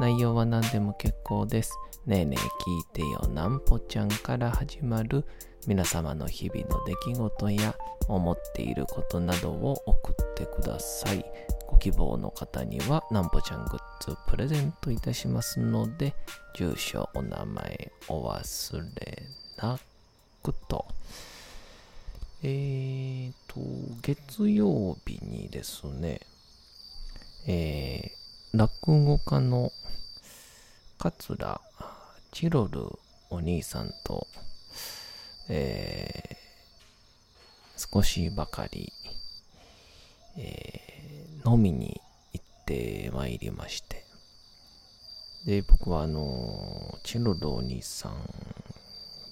内容は何でも結構です。ねえねえ聞いてよなんぽちゃんから始まる皆様の日々の出来事や思っていることなどを送ってください。ご希望の方にはなんぽちゃんグッズプレゼントいたしますので、住所、お名前お忘れなくと。えーと、月曜日にですね、えー、落語家の桂チロルお兄さんと、えー、少しばかり、えー、飲みに行ってまいりまして。で、僕はあの、チロルお兄さん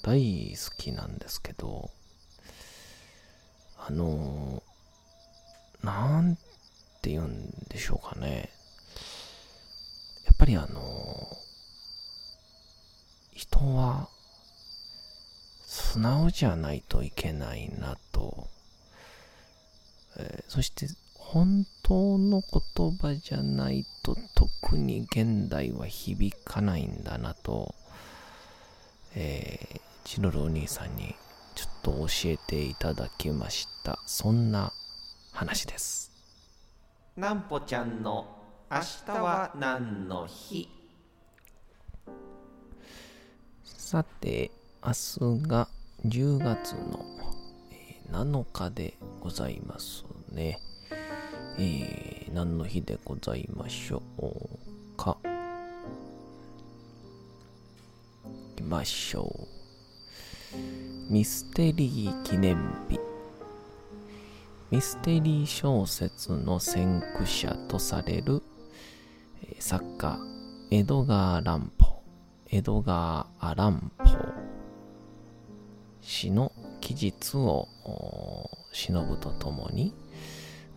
大好きなんですけど、あの、なんて言うんでしょうかね。やっぱりあの、人は素直じゃないといけないなと、えー、そして本当の言葉じゃないと特に現代は響かないんだなと、えー、チロルお兄さんにちょっと教えていただきました。そんな話です。なんぽちゃんの明日は何の日？さて、明日が10月の7日でございますね。えー、何の日でございましょうか。いきましょう。ミステリー記念日。ミステリー小説の先駆者とされる作家、江戸川乱歩。江戸川アランポ氏の記述を忍ぶとともに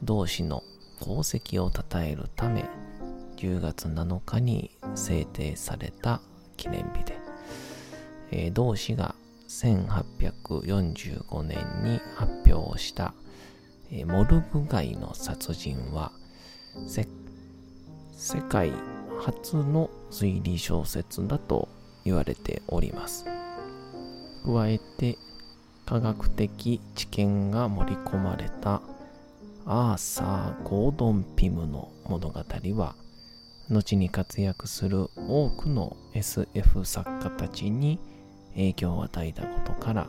同氏の功績を称えるため10月7日に制定された記念日で、え、同氏が1845年に発表した、え、モルグ街の殺人は世界初の推理小説だと言われております。加えて科学的知見が盛り込まれたアーサー・ゴードン・ピムの物語は後に活躍する多くの SF 作家たちに影響を与えたことから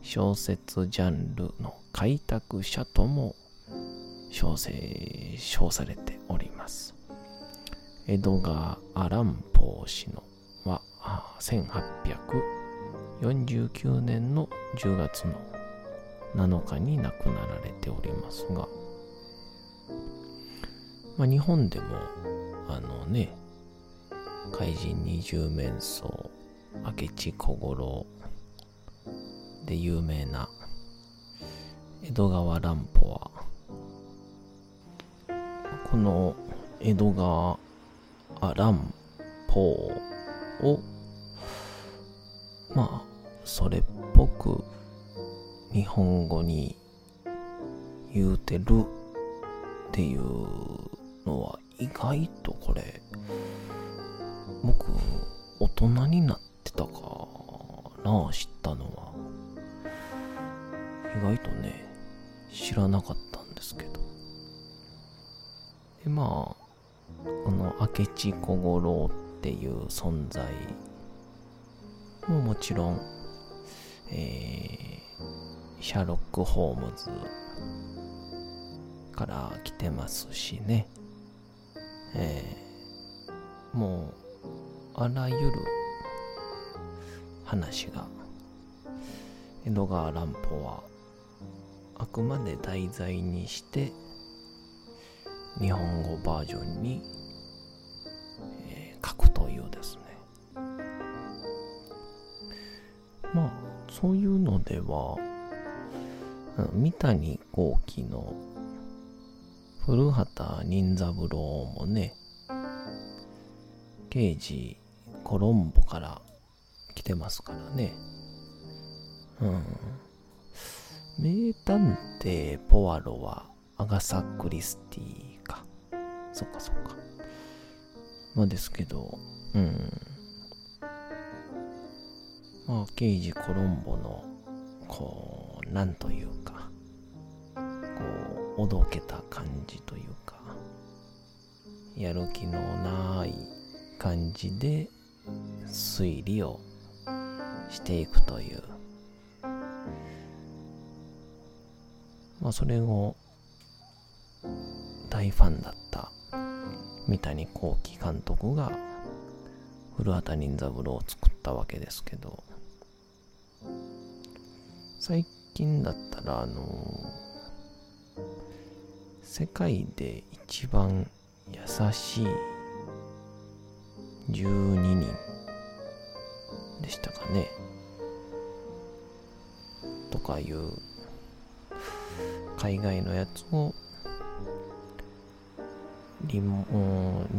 小説ジャンルの開拓者とも称称されております。江戸川アランポー氏のは1849年の10月の7日に亡くなられておりますが、まあ、日本でもあのね怪人二十面相明智小五郎で有名な江戸川乱歩はこの江戸川あ乱歩をまあそれっぽく日本語に言うてるっていうのは意外とこれ僕大人になってたかな知ったのは。意外とね知らなかったんですけど。でまあこの明智小五郎っていう存在ももちろん、えー、シャーロック・ホームズから来てますしね、えー、もう、あらゆる話が、江戸川乱歩は、あくまで題材にして、日本語バージョンに、えー、書くというですね。まあ、そういうのでは、三谷幸喜の古畑任三郎もね、刑事コロンボから来てますからね。うん。名探偵ポワロはアガサ・クリスティ。そっかそっか。まあですけど、うん。まあ、刑事コロンボの、こう、なんというか、こう、おどけた感じというか、やる気のない感じで推理をしていくという、まあ、それを大ファンだった三谷幸喜監督が古畑任三郎を作ったわけですけど。最近だったらあの世界で一番優しい12人でしたかね。とかいう海外のやつを日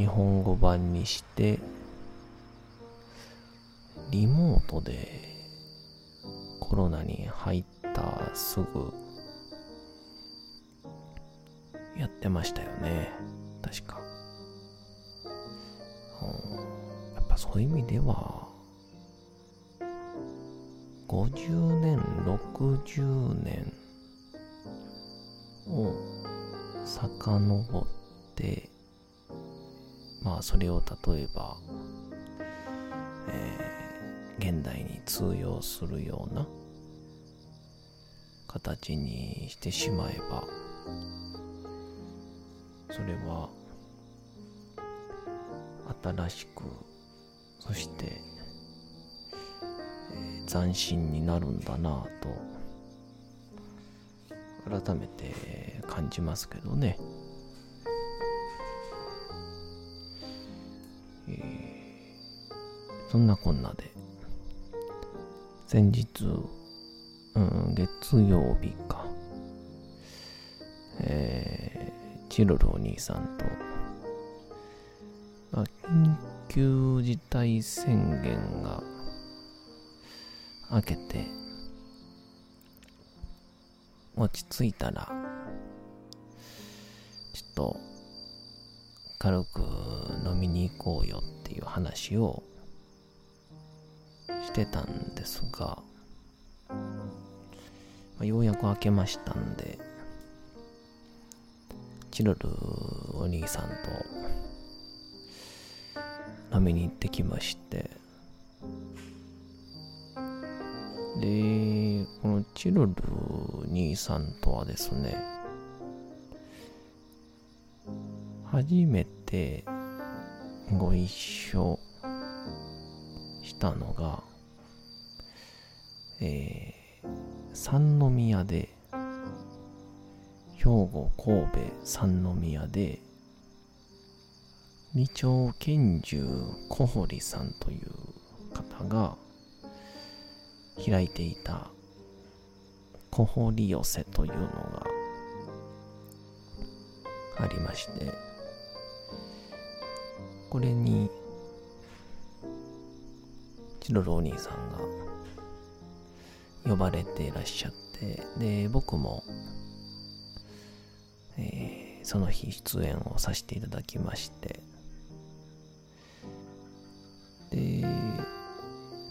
本語版にしてリモートでコロナに入ったすぐやってましたよね。確か、うん。やっぱそういう意味では50年60年を遡ってそれを例えば、えー、現代に通用するような形にしてしまえばそれは新しくそして、えー、斬新になるんだなと改めて感じますけどね。そんなこんなで、先日、うん、月曜日か、えー、チロルお兄さんと、まあ、緊急事態宣言が明けて、落ち着いたら、ちょっと、軽く飲みに行こうよっていう話をしてたんですが、ま、ようやく開けましたんで、チロルお兄さんと飲みに行ってきまして、で、このチルル兄さんとはですね、初めてご一緒したのが、えー、三宮で、兵庫、神戸、三宮で、二丁拳銃小堀さんという方が、開いていた小堀寄せというのがありましてこれにチロルお兄さんが呼ばれていらっしゃってで僕も、えー、その日出演をさせていただきましてで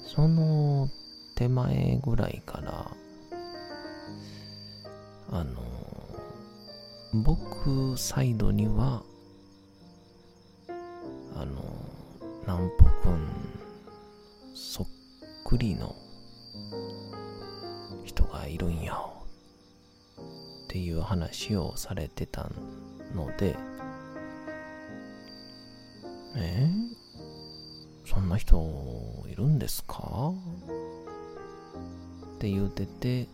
その手前ぐらいから、あの、僕サイドには、あの、南北くんそっくりの人がいるんやっていう話をされてたのでえ？そんな人いるんですか？って言うてて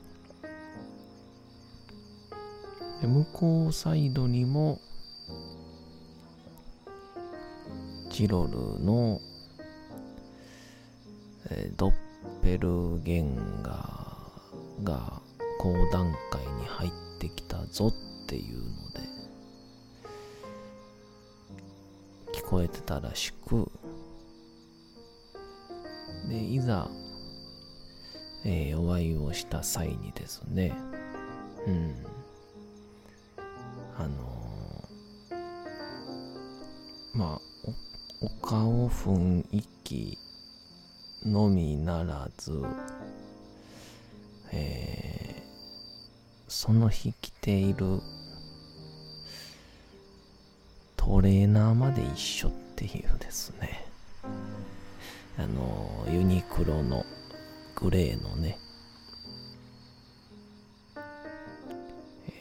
で向こうサイドにもチロルの、えードッペルゲンガーが高段階に入ってきたぞっていうので聞こえてたらしくでいざ、えーお会いをした際にですねうんあのーまあおお顔雰囲気のみならず、えーその日着ているトレーナーまで一緒っていうですね。あのユニクロのグレーのね、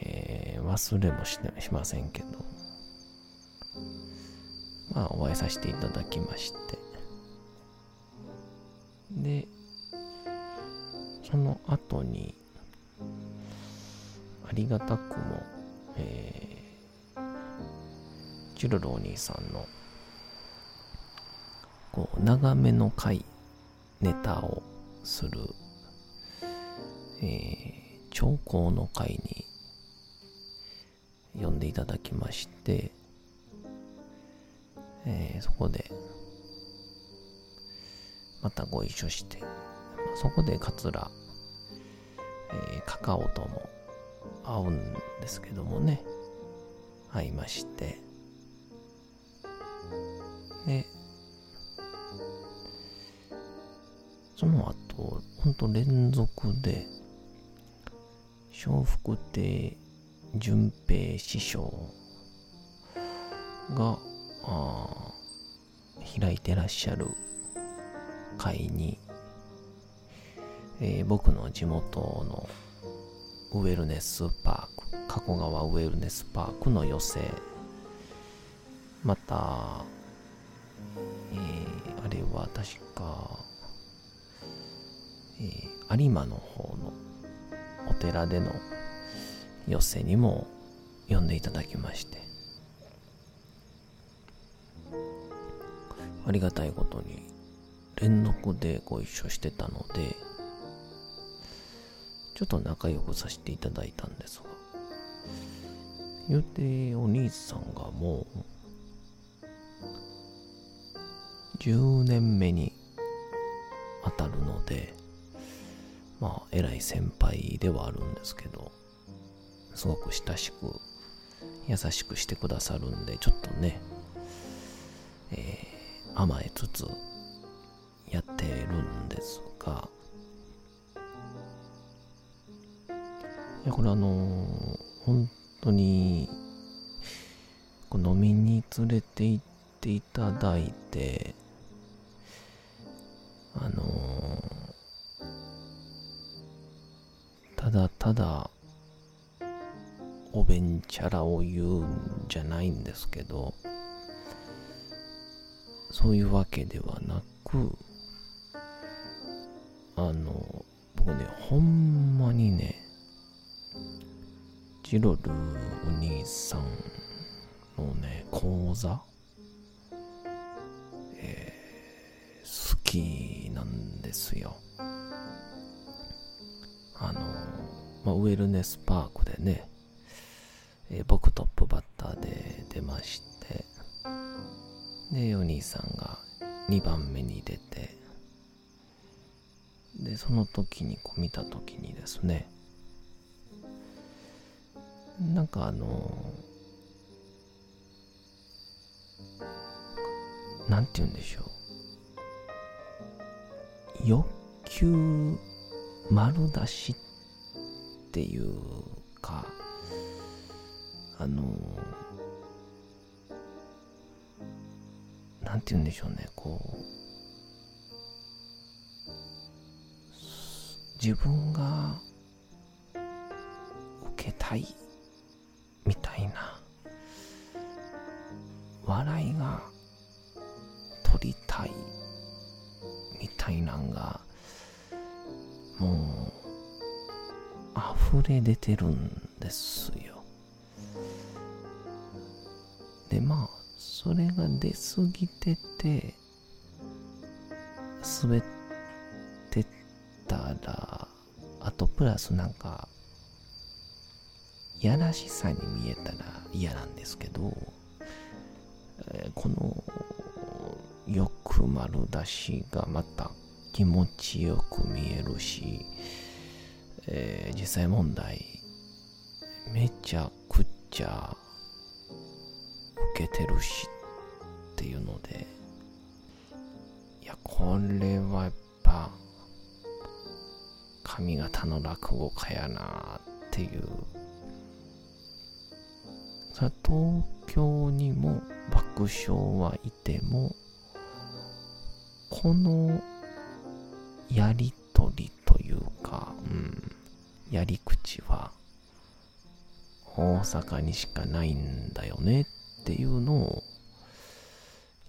えー忘れもししませんけど。まあお会いさせていただきまして。でその後にありがたくも、えー、チュルルお兄さんのこう長めの回ネタをする、えー長考の会に呼んでいただきまして、えーそこでまたご一緒して、そこで桂、えーカカオとも会うんですけどもね。会いまして。でその後ほんと連続で笑福亭淳平師匠があ開いてらっしゃる会に、えー僕の地元のウェルネスパーク加古川ウェルネスパークの寄席。また、えーあれは確か、えー有馬の方のお寺での寄席にも呼んでいただきまして。ありがたいことに連続でご一緒してたのでちょっと仲良くさせていただいたんですが。言うてお兄さんがもう10年目に当たるのでまあ偉い先輩ではあるんですけどすごく親しく優しくしてくださるんでちょっとね、えー甘えつつやってるんですがいやこれあのー本当に飲みに連れて行っていただいてあのーただただおべんちゃらを言うんじゃないんですけどそういうわけではなくあの僕ねほんまにねジロルお兄さんのね講座？えー好きなんですよ。あの、まあ、ウェルネスパークでね、えー僕トップバッターで出ましてでお兄さんが2番目に出てでその時にこう見た時にですねなんかあのなんて言うんでしょう。欲求丸出しっていうかあのなんて言うんでしょうね。こう自分が受けたいみたいな。笑いが取りたいみたいなんがもう溢れ出てるんですよ。でまあそれが出過ぎてて滑ってたらあとプラスなんかやらしさに見えたら嫌なんですけど、えーこの欲丸出しがまた気持ちよく見えるし、えー実際問題めちゃくちゃ受けてるしっていうのでいやこれはやっぱ上方の落語家やなっていうそれは東京にも爆笑はいてもこのやりとりというか、うん、やり口は大阪にしかないんだよねっていうのを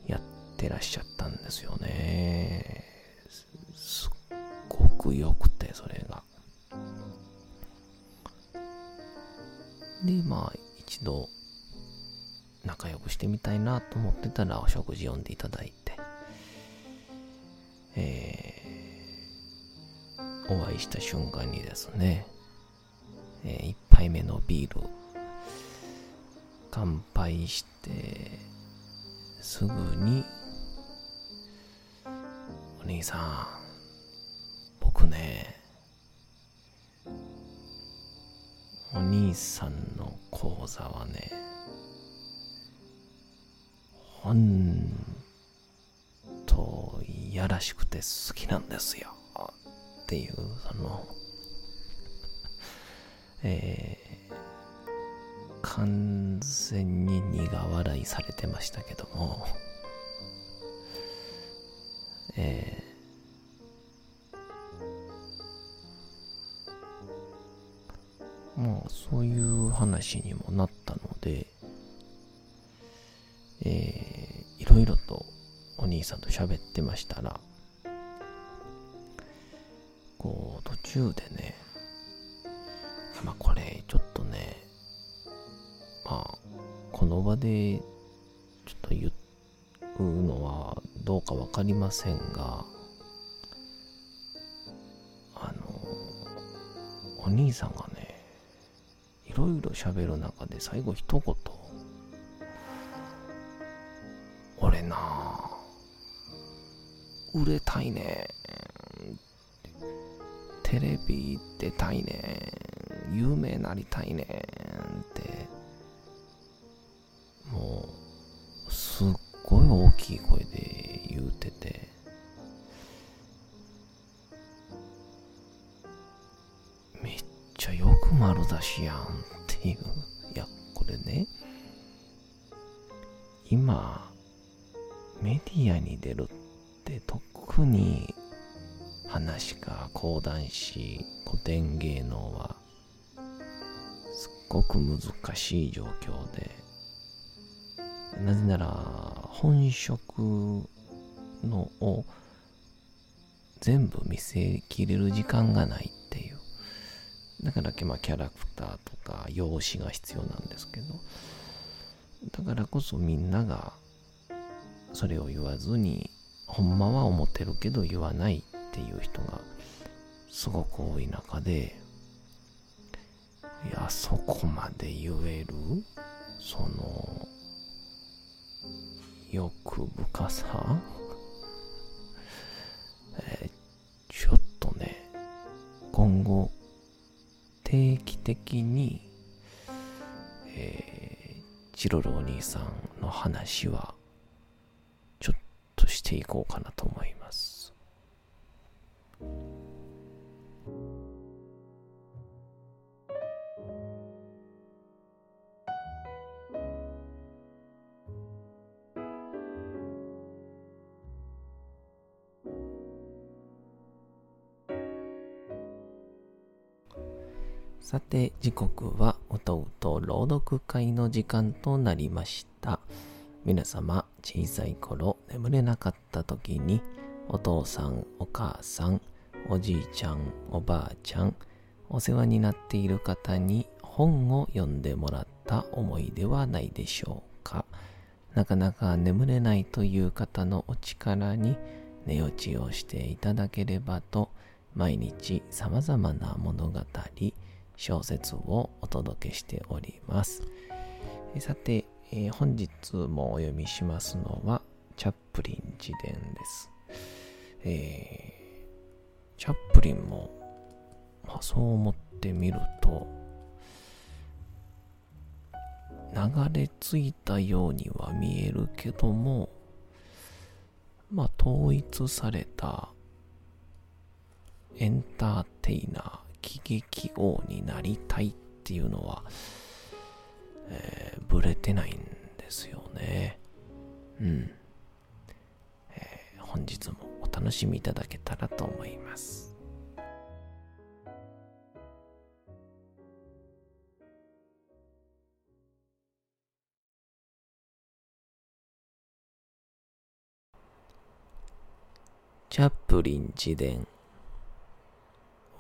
やってらっしゃったんですよね。すすっごく良くて、それが。で、まあ、一度仲良くしてみたいなと思ってたらお食事呼んでいただいて、えー、お会いした瞬間にですね、えー一杯目のビール乾杯してすぐにお兄さん僕ねお兄さんの講座はねほんといやらしくて好きなんですよ。っていうその えー完全に苦笑いされてましたけども、えーもうそういう話にもなったので、えーろいろとお兄さんと喋ってましたら、こう途中でね、まあこれちょっとね、まあ、この場でちょっと言うのはどうかわかりませんが、あの、お兄さんがね、いろいろ喋る中で最後一言、売れたいね。テレビ出たいね。有名なりたいねって。もうすっごい大きい声で言うてて。めっちゃよく丸出しやんっていう。いやこれね。今メディアに出るって特に話が講談師古典芸能はすっごく難しい状況でなぜなら本職のを全部見せきれる時間がないっていう。だからまあキャラクターとか容姿が必要なんですけど。だからこそみんながそれを言わずにほんまは思ってるけど言わないっていう人がすごく多い中でいやそこまで言える？その欲深さ、えーちょっとね今後定期的にえーチロルお兄さんの話はしていこうかなと思いますさて、時刻は歌うと朗読会の時間となりました。皆様、小さい頃眠れなかった時に、お父さん、お母さん、おじいちゃん、おばあちゃん、お世話になっている方に本を読んでもらった思いではないでしょうか。なかなか眠れないという方のお力に寝落ちをしていただければと、毎日様々な物語、小説をお届けしております。さて、えー本日もお読みしますのは、チャップリン自伝です。えーチャップリンも、まあ、そう思ってみると、流れ着いたようには見えるけども、まあ、統一されたエンターテイナー、喜劇王になりたいっていうのは、えー、ぶれてないんですよね。うん。えー本日もお楽しみいただけたらと思います。チャップリン自伝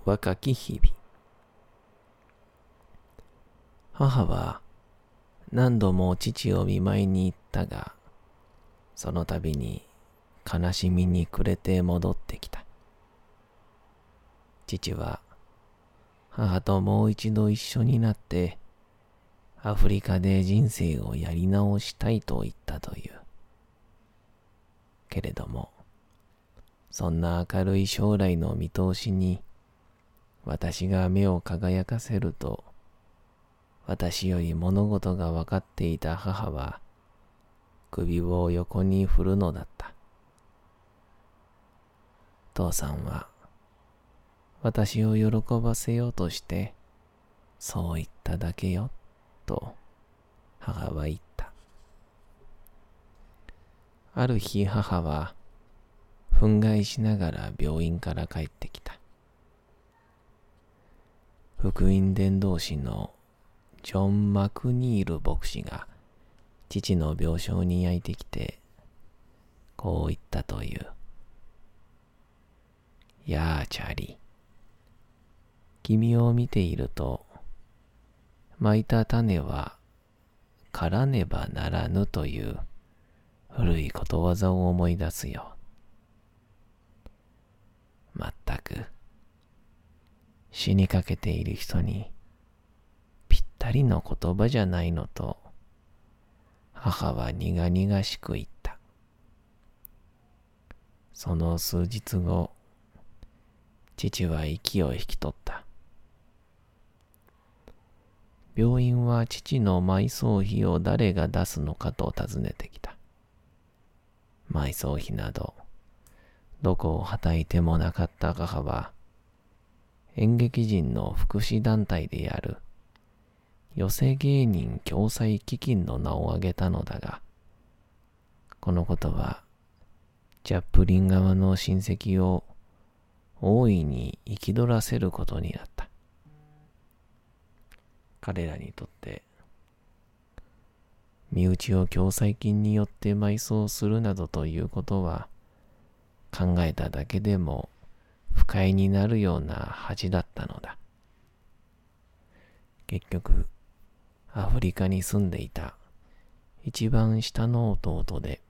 若き日々母は何度も父を見舞いに行ったがその度に悲しみに暮れて戻ってきた。父は母ともう一度一緒になってアフリカで人生をやり直したいと言ったという。けれどもそんな明るい将来の見通しに、私が目を輝かせると、私より物事が分かっていた母は、首を横に振るのだった。父さんは、私を喜ばせようとして、そう言っただけよ、と母は言った。ある日母は、憤慨しながら病院から帰ってきた。福音伝道師のジョン・マクニール牧師が父の病床に焼いてきて、こう言ったという。やあ、チャーリー。君を見ていると、蒔いた種は刈らねばならぬという古いことわざを思い出すよ。まったく、死にかけている人にぴったりの言葉じゃないのと、母は苦々しく言った。その数日後、父は息を引き取った。病院は父の埋葬費を誰が出すのかと尋ねてきた。埋葬費など、どこをはたいてもなかった母は、演劇人の福祉団体である、寄せ芸人共済基金の名を挙げたのだが、このことは、ジャップリン側の親戚を大いに憤らせることになった。彼らにとって、身内を共済金によって埋葬するなどということは、考えただけでも不快になるような恥だったのだ。結局、アフリカに住んでいた一番下の弟で、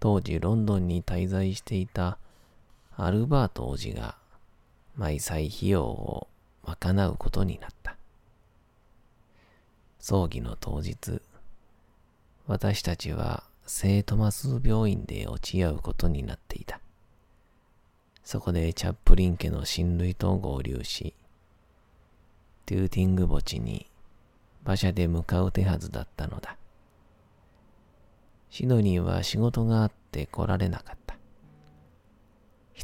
当時ロンドンに滞在していたアルバート王子が埋葬費用を賄うことになった。葬儀の当日、私たちは聖トマス病院で落ち合うことになっていた。そこでチャップリン家の親類と合流し、トゥーティング墓地に馬車で向かう手はずだったのだ。シドニーは仕事があって来られなかった。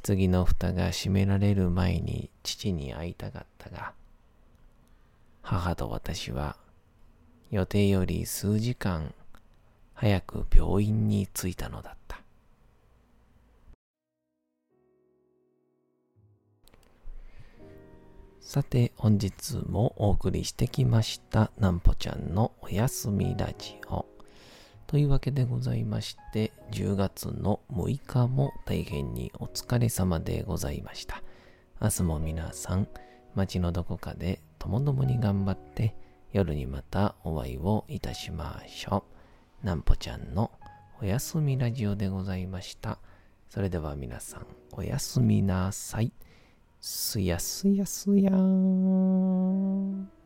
棺の蓋が閉められる前に父に会いたかったが、母と私は予定より数時間早く病院に着いたのだった。さて、本日もお送りしてきました、なんぽちゃんのおやすみラジオ。というわけでございまして、10月の6日も大変にお疲れ様でございました。明日も皆さん、街のどこかでともどもに頑張って、夜にまたお会いをいたしましょう。なんぽちゃんのおやすみラジオでございました。それでは皆さん、おやすみなさい。すやすやすやーん。